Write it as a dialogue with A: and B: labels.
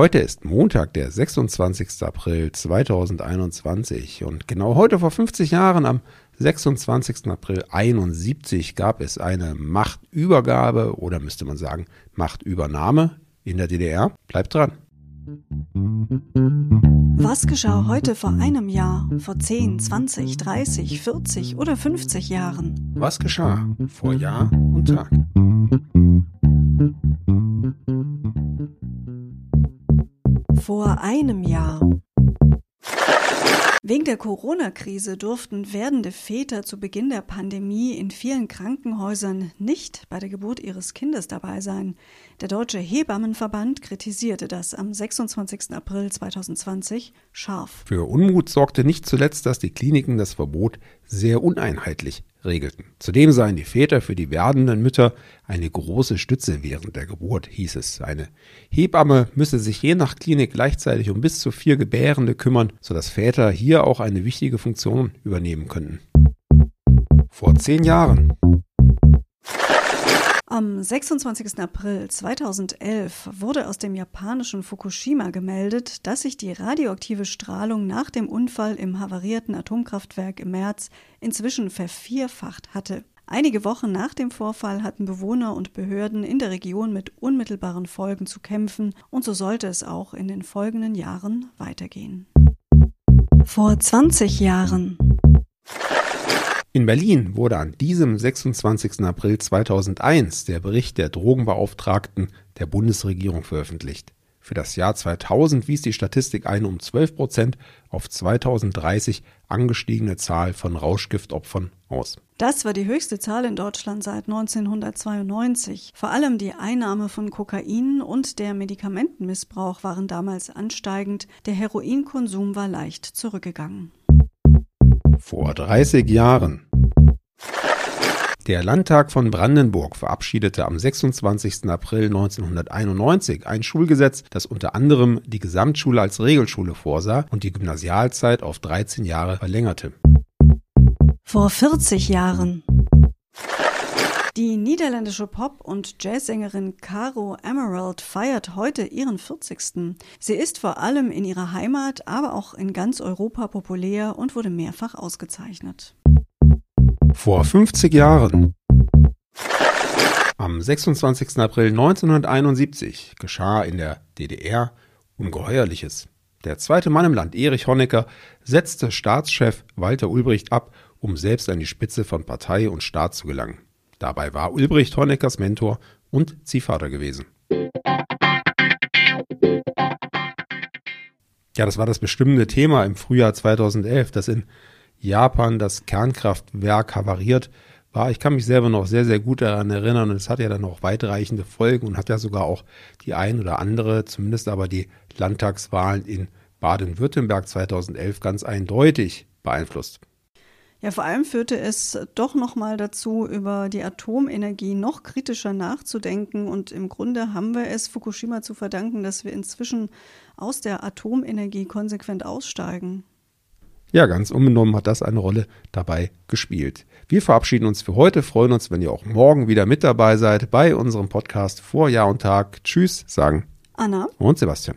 A: Heute ist Montag, der 26. April 2021 und genau heute vor 50 Jahren am 26. April 71 gab es eine Machtübergabe oder müsste man sagen Machtübernahme in der DDR. Bleibt dran.
B: Was geschah heute vor einem Jahr, vor 10, 20, 30, 40 oder 50 Jahren?
A: Was geschah vor Jahr und Tag?
B: Vor einem Jahr. Wegen der Corona-Krise durften werdende Väter zu Beginn der Pandemie in vielen Krankenhäusern nicht bei der Geburt ihres Kindes dabei sein. Der Deutsche Hebammenverband kritisierte das am 26. April 2020 scharf.
A: Für Unmut sorgte nicht zuletzt, dass die Kliniken das Verbot sehr uneinheitlich regelten. Zudem seien die Väter für die werdenden Mütter eine große Stütze während der Geburt, hieß es. Eine Hebamme müsse sich je nach Klinik gleichzeitig um bis zu vier Gebärende kümmern, sodass Väter hier auch eine wichtige Funktion übernehmen könnten. Vor zehn Jahren
B: am 26. April 2011 wurde aus dem japanischen Fukushima gemeldet, dass sich die radioaktive Strahlung nach dem Unfall im havarierten Atomkraftwerk im März inzwischen vervierfacht hatte. Einige Wochen nach dem Vorfall hatten Bewohner und Behörden in der Region mit unmittelbaren Folgen zu kämpfen, und so sollte es auch in den folgenden Jahren weitergehen. Vor 20 Jahren
A: in Berlin wurde an diesem 26. April 2001 der Bericht der Drogenbeauftragten der Bundesregierung veröffentlicht. Für das Jahr 2000 wies die Statistik eine um 12 Prozent auf 2030 angestiegene Zahl von Rauschgiftopfern aus.
B: Das war die höchste Zahl in Deutschland seit 1992. Vor allem die Einnahme von Kokain und der Medikamentenmissbrauch waren damals ansteigend. Der Heroinkonsum war leicht zurückgegangen.
A: Vor 30 Jahren. Der Landtag von Brandenburg verabschiedete am 26. April 1991 ein Schulgesetz, das unter anderem die Gesamtschule als Regelschule vorsah und die Gymnasialzeit auf 13 Jahre verlängerte.
B: Vor 40 Jahren. Die niederländische Pop- und Jazzsängerin Caro Emerald feiert heute ihren 40. Sie ist vor allem in ihrer Heimat, aber auch in ganz Europa populär und wurde mehrfach ausgezeichnet.
A: Vor 50 Jahren. Am 26. April 1971 geschah in der DDR Ungeheuerliches. Der zweite Mann im Land, Erich Honecker, setzte Staatschef Walter Ulbricht ab, um selbst an die Spitze von Partei und Staat zu gelangen. Dabei war Ulbricht Honeckers Mentor und Ziehvater gewesen. Ja, das war das bestimmende Thema im Frühjahr 2011, dass in Japan das Kernkraftwerk havariert war. Ich kann mich selber noch sehr, sehr gut daran erinnern und es hat ja dann auch weitreichende Folgen und hat ja sogar auch die ein oder andere, zumindest aber die Landtagswahlen in Baden-Württemberg 2011 ganz eindeutig beeinflusst.
B: Ja, vor allem führte es doch nochmal dazu, über die Atomenergie noch kritischer nachzudenken. Und im Grunde haben wir es Fukushima zu verdanken, dass wir inzwischen aus der Atomenergie konsequent aussteigen.
A: Ja, ganz unbenommen hat das eine Rolle dabei gespielt. Wir verabschieden uns für heute, freuen uns, wenn ihr auch morgen wieder mit dabei seid bei unserem Podcast vor Jahr und Tag. Tschüss, sagen
B: Anna
A: und Sebastian.